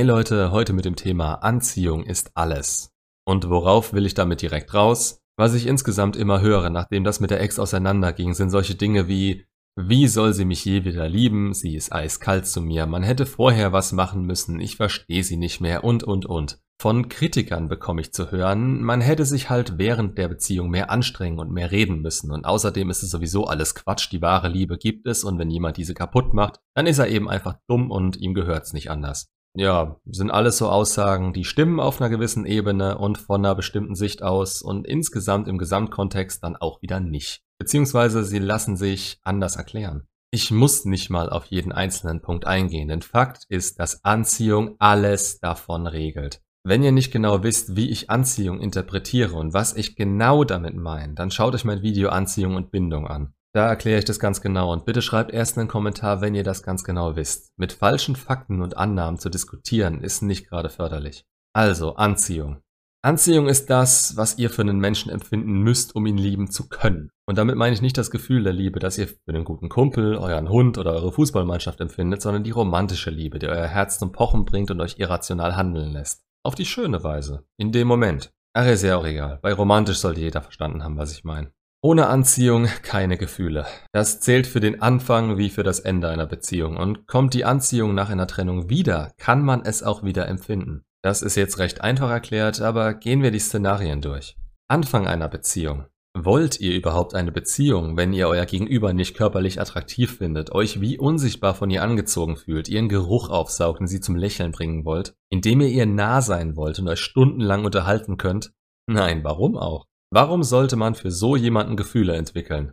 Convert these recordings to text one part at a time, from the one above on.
Hey Leute, heute mit dem Thema Anziehung ist alles. Und worauf will ich damit direkt raus? Was ich insgesamt immer höre, nachdem das mit der Ex auseinanderging, sind solche Dinge wie wie soll sie mich je wieder lieben? Sie ist eiskalt zu mir. Man hätte vorher was machen müssen. Ich verstehe sie nicht mehr und und und. Von Kritikern bekomme ich zu hören, man hätte sich halt während der Beziehung mehr anstrengen und mehr reden müssen. Und außerdem ist es sowieso alles Quatsch. Die wahre Liebe gibt es und wenn jemand diese kaputt macht, dann ist er eben einfach dumm und ihm gehört's nicht anders ja, sind alles so Aussagen, die stimmen auf einer gewissen Ebene und von einer bestimmten Sicht aus und insgesamt im Gesamtkontext dann auch wieder nicht. Beziehungsweise sie lassen sich anders erklären. Ich muss nicht mal auf jeden einzelnen Punkt eingehen, denn Fakt ist, dass Anziehung alles davon regelt. Wenn ihr nicht genau wisst, wie ich Anziehung interpretiere und was ich genau damit meine, dann schaut euch mein Video Anziehung und Bindung an. Da erkläre ich das ganz genau und bitte schreibt erst einen Kommentar, wenn ihr das ganz genau wisst. Mit falschen Fakten und Annahmen zu diskutieren ist nicht gerade förderlich. Also, Anziehung. Anziehung ist das, was ihr für einen Menschen empfinden müsst, um ihn lieben zu können. Und damit meine ich nicht das Gefühl der Liebe, das ihr für einen guten Kumpel, euren Hund oder eure Fußballmannschaft empfindet, sondern die romantische Liebe, die euer Herz zum Pochen bringt und euch irrational handeln lässt. Auf die schöne Weise. In dem Moment. Ach, ist ja auch egal. Bei romantisch sollte jeder verstanden haben, was ich meine. Ohne Anziehung keine Gefühle. Das zählt für den Anfang wie für das Ende einer Beziehung. Und kommt die Anziehung nach einer Trennung wieder, kann man es auch wieder empfinden. Das ist jetzt recht einfach erklärt, aber gehen wir die Szenarien durch. Anfang einer Beziehung. Wollt ihr überhaupt eine Beziehung, wenn ihr euer Gegenüber nicht körperlich attraktiv findet, euch wie unsichtbar von ihr angezogen fühlt, ihren Geruch aufsaugt und sie zum Lächeln bringen wollt, indem ihr ihr nah sein wollt und euch stundenlang unterhalten könnt? Nein, warum auch? Warum sollte man für so jemanden Gefühle entwickeln?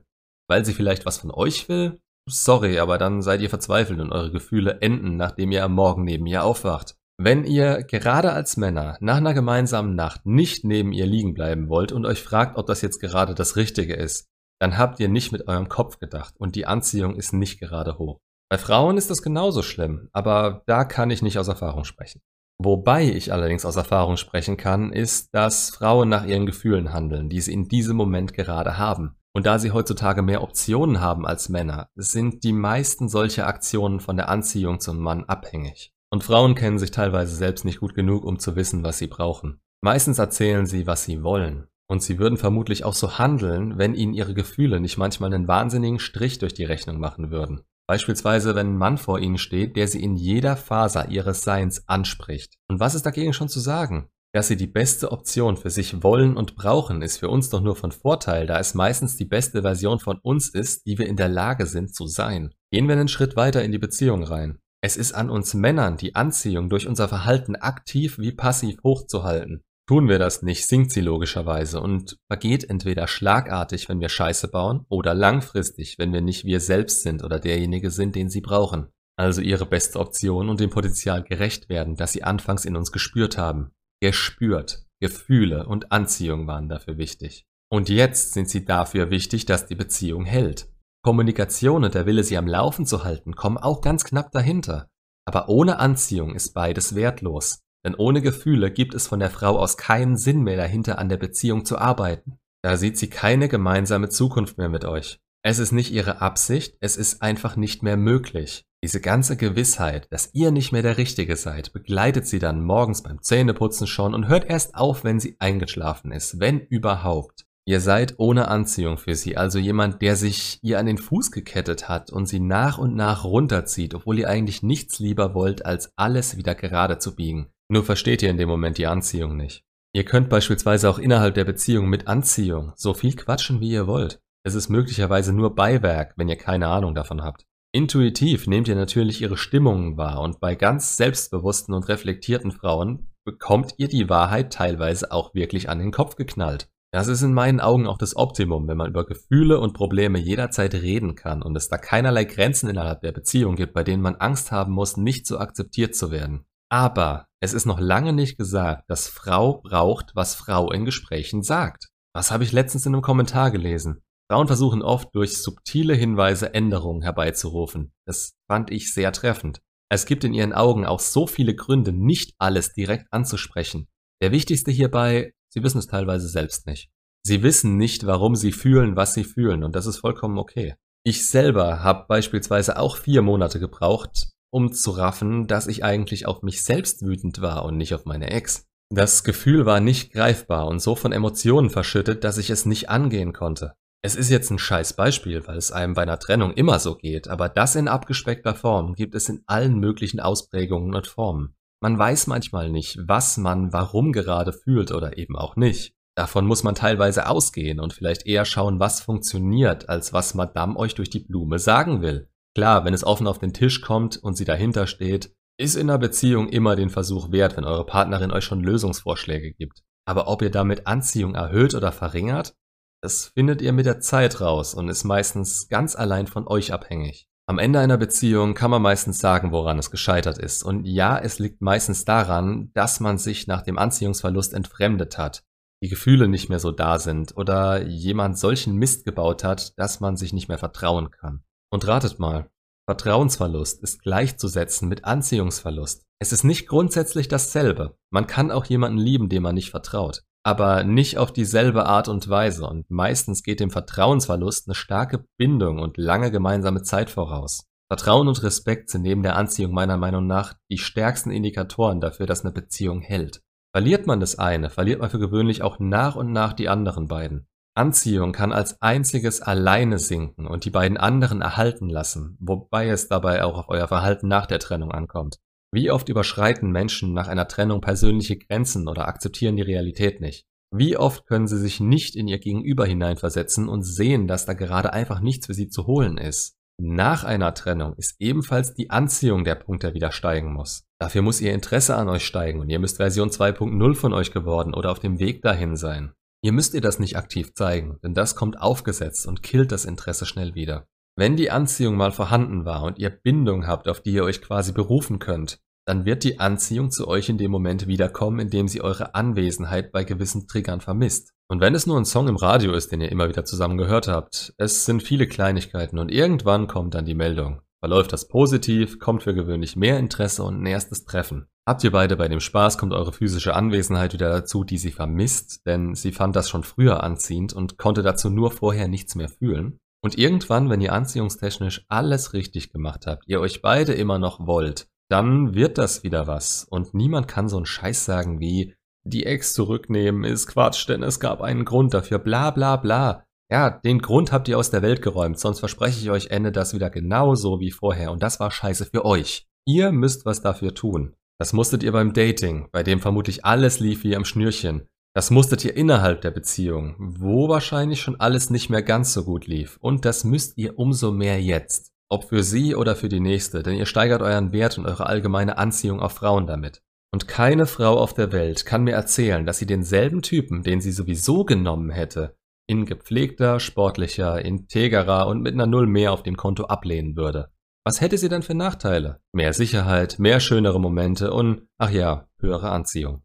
Weil sie vielleicht was von euch will? Sorry, aber dann seid ihr verzweifelt und eure Gefühle enden, nachdem ihr am Morgen neben ihr aufwacht. Wenn ihr gerade als Männer nach einer gemeinsamen Nacht nicht neben ihr liegen bleiben wollt und euch fragt, ob das jetzt gerade das Richtige ist, dann habt ihr nicht mit eurem Kopf gedacht und die Anziehung ist nicht gerade hoch. Bei Frauen ist das genauso schlimm, aber da kann ich nicht aus Erfahrung sprechen. Wobei ich allerdings aus Erfahrung sprechen kann, ist, dass Frauen nach ihren Gefühlen handeln, die sie in diesem Moment gerade haben. Und da sie heutzutage mehr Optionen haben als Männer, sind die meisten solcher Aktionen von der Anziehung zum Mann abhängig. Und Frauen kennen sich teilweise selbst nicht gut genug, um zu wissen, was sie brauchen. Meistens erzählen sie, was sie wollen. Und sie würden vermutlich auch so handeln, wenn ihnen ihre Gefühle nicht manchmal einen wahnsinnigen Strich durch die Rechnung machen würden. Beispielsweise, wenn ein Mann vor ihnen steht, der sie in jeder Faser ihres Seins anspricht. Und was ist dagegen schon zu sagen? Dass sie die beste Option für sich wollen und brauchen, ist für uns doch nur von Vorteil, da es meistens die beste Version von uns ist, die wir in der Lage sind zu sein. Gehen wir einen Schritt weiter in die Beziehung rein. Es ist an uns Männern, die Anziehung durch unser Verhalten aktiv wie passiv hochzuhalten. Tun wir das nicht, sinkt sie logischerweise und vergeht entweder schlagartig, wenn wir Scheiße bauen, oder langfristig, wenn wir nicht wir selbst sind oder derjenige sind, den sie brauchen. Also ihre beste Option und dem Potenzial gerecht werden, das sie anfangs in uns gespürt haben. Gespürt, Gefühle und Anziehung waren dafür wichtig. Und jetzt sind sie dafür wichtig, dass die Beziehung hält. Kommunikation und der Wille, sie am Laufen zu halten, kommen auch ganz knapp dahinter. Aber ohne Anziehung ist beides wertlos. Denn ohne Gefühle gibt es von der Frau aus keinen Sinn mehr dahinter, an der Beziehung zu arbeiten. Da sieht sie keine gemeinsame Zukunft mehr mit euch. Es ist nicht ihre Absicht, es ist einfach nicht mehr möglich. Diese ganze Gewissheit, dass ihr nicht mehr der Richtige seid, begleitet sie dann morgens beim Zähneputzen schon und hört erst auf, wenn sie eingeschlafen ist, wenn überhaupt. Ihr seid ohne Anziehung für sie, also jemand, der sich ihr an den Fuß gekettet hat und sie nach und nach runterzieht, obwohl ihr eigentlich nichts lieber wollt, als alles wieder gerade zu biegen. Nur versteht ihr in dem Moment die Anziehung nicht. Ihr könnt beispielsweise auch innerhalb der Beziehung mit Anziehung so viel quatschen, wie ihr wollt. Es ist möglicherweise nur Beiwerk, wenn ihr keine Ahnung davon habt. Intuitiv nehmt ihr natürlich ihre Stimmungen wahr und bei ganz selbstbewussten und reflektierten Frauen bekommt ihr die Wahrheit teilweise auch wirklich an den Kopf geknallt. Das ist in meinen Augen auch das Optimum, wenn man über Gefühle und Probleme jederzeit reden kann und es da keinerlei Grenzen innerhalb der Beziehung gibt, bei denen man Angst haben muss, nicht so akzeptiert zu werden. Aber es ist noch lange nicht gesagt, dass Frau braucht, was Frau in Gesprächen sagt. Was habe ich letztens in einem Kommentar gelesen? Frauen versuchen oft durch subtile Hinweise Änderungen herbeizurufen. Das fand ich sehr treffend. Es gibt in ihren Augen auch so viele Gründe, nicht alles direkt anzusprechen. Der wichtigste hierbei, sie wissen es teilweise selbst nicht. Sie wissen nicht, warum sie fühlen, was sie fühlen, und das ist vollkommen okay. Ich selber habe beispielsweise auch vier Monate gebraucht, um zu raffen, dass ich eigentlich auf mich selbst wütend war und nicht auf meine Ex. Das Gefühl war nicht greifbar und so von Emotionen verschüttet, dass ich es nicht angehen konnte. Es ist jetzt ein scheiß Beispiel, weil es einem bei einer Trennung immer so geht, aber das in abgespeckter Form gibt es in allen möglichen Ausprägungen und Formen. Man weiß manchmal nicht, was man warum gerade fühlt oder eben auch nicht. Davon muss man teilweise ausgehen und vielleicht eher schauen, was funktioniert, als was Madame euch durch die Blume sagen will. Klar, wenn es offen auf den Tisch kommt und sie dahinter steht, ist in einer Beziehung immer den Versuch wert, wenn eure Partnerin euch schon Lösungsvorschläge gibt. Aber ob ihr damit Anziehung erhöht oder verringert, das findet ihr mit der Zeit raus und ist meistens ganz allein von euch abhängig. Am Ende einer Beziehung kann man meistens sagen, woran es gescheitert ist. Und ja, es liegt meistens daran, dass man sich nach dem Anziehungsverlust entfremdet hat, die Gefühle nicht mehr so da sind oder jemand solchen Mist gebaut hat, dass man sich nicht mehr vertrauen kann. Und ratet mal, Vertrauensverlust ist gleichzusetzen mit Anziehungsverlust. Es ist nicht grundsätzlich dasselbe. Man kann auch jemanden lieben, dem man nicht vertraut. Aber nicht auf dieselbe Art und Weise und meistens geht dem Vertrauensverlust eine starke Bindung und lange gemeinsame Zeit voraus. Vertrauen und Respekt sind neben der Anziehung meiner Meinung nach die stärksten Indikatoren dafür, dass eine Beziehung hält. Verliert man das eine, verliert man für gewöhnlich auch nach und nach die anderen beiden. Anziehung kann als einziges alleine sinken und die beiden anderen erhalten lassen, wobei es dabei auch auf euer Verhalten nach der Trennung ankommt. Wie oft überschreiten Menschen nach einer Trennung persönliche Grenzen oder akzeptieren die Realität nicht? Wie oft können sie sich nicht in ihr Gegenüber hineinversetzen und sehen, dass da gerade einfach nichts für sie zu holen ist? Nach einer Trennung ist ebenfalls die Anziehung der Punkt, der wieder steigen muss. Dafür muss ihr Interesse an euch steigen und ihr müsst Version 2.0 von euch geworden oder auf dem Weg dahin sein. Ihr müsst ihr das nicht aktiv zeigen, denn das kommt aufgesetzt und killt das Interesse schnell wieder. Wenn die Anziehung mal vorhanden war und ihr Bindung habt, auf die ihr euch quasi berufen könnt, dann wird die Anziehung zu euch in dem Moment wiederkommen, in dem sie eure Anwesenheit bei gewissen Triggern vermisst. Und wenn es nur ein Song im Radio ist, den ihr immer wieder zusammen gehört habt, es sind viele Kleinigkeiten und irgendwann kommt dann die Meldung. Verläuft das positiv, kommt für gewöhnlich mehr Interesse und ein erstes Treffen. Habt ihr beide bei dem Spaß, kommt eure physische Anwesenheit wieder dazu, die sie vermisst, denn sie fand das schon früher anziehend und konnte dazu nur vorher nichts mehr fühlen. Und irgendwann, wenn ihr anziehungstechnisch alles richtig gemacht habt, ihr euch beide immer noch wollt, dann wird das wieder was. Und niemand kann so einen Scheiß sagen wie, die Ex zurücknehmen ist Quatsch, denn es gab einen Grund dafür, bla bla bla. Ja, den Grund habt ihr aus der Welt geräumt, sonst verspreche ich euch, endet das wieder genauso wie vorher und das war scheiße für euch. Ihr müsst was dafür tun. Das musstet ihr beim Dating, bei dem vermutlich alles lief wie am Schnürchen. Das musstet ihr innerhalb der Beziehung, wo wahrscheinlich schon alles nicht mehr ganz so gut lief. Und das müsst ihr umso mehr jetzt. Ob für sie oder für die nächste, denn ihr steigert euren Wert und eure allgemeine Anziehung auf Frauen damit. Und keine Frau auf der Welt kann mir erzählen, dass sie denselben Typen, den sie sowieso genommen hätte, in gepflegter, sportlicher, integrer und mit einer Null mehr auf dem Konto ablehnen würde. Was hätte sie denn für Nachteile? Mehr Sicherheit, mehr schönere Momente und, ach ja, höhere Anziehung.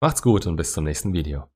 Macht's gut und bis zum nächsten Video.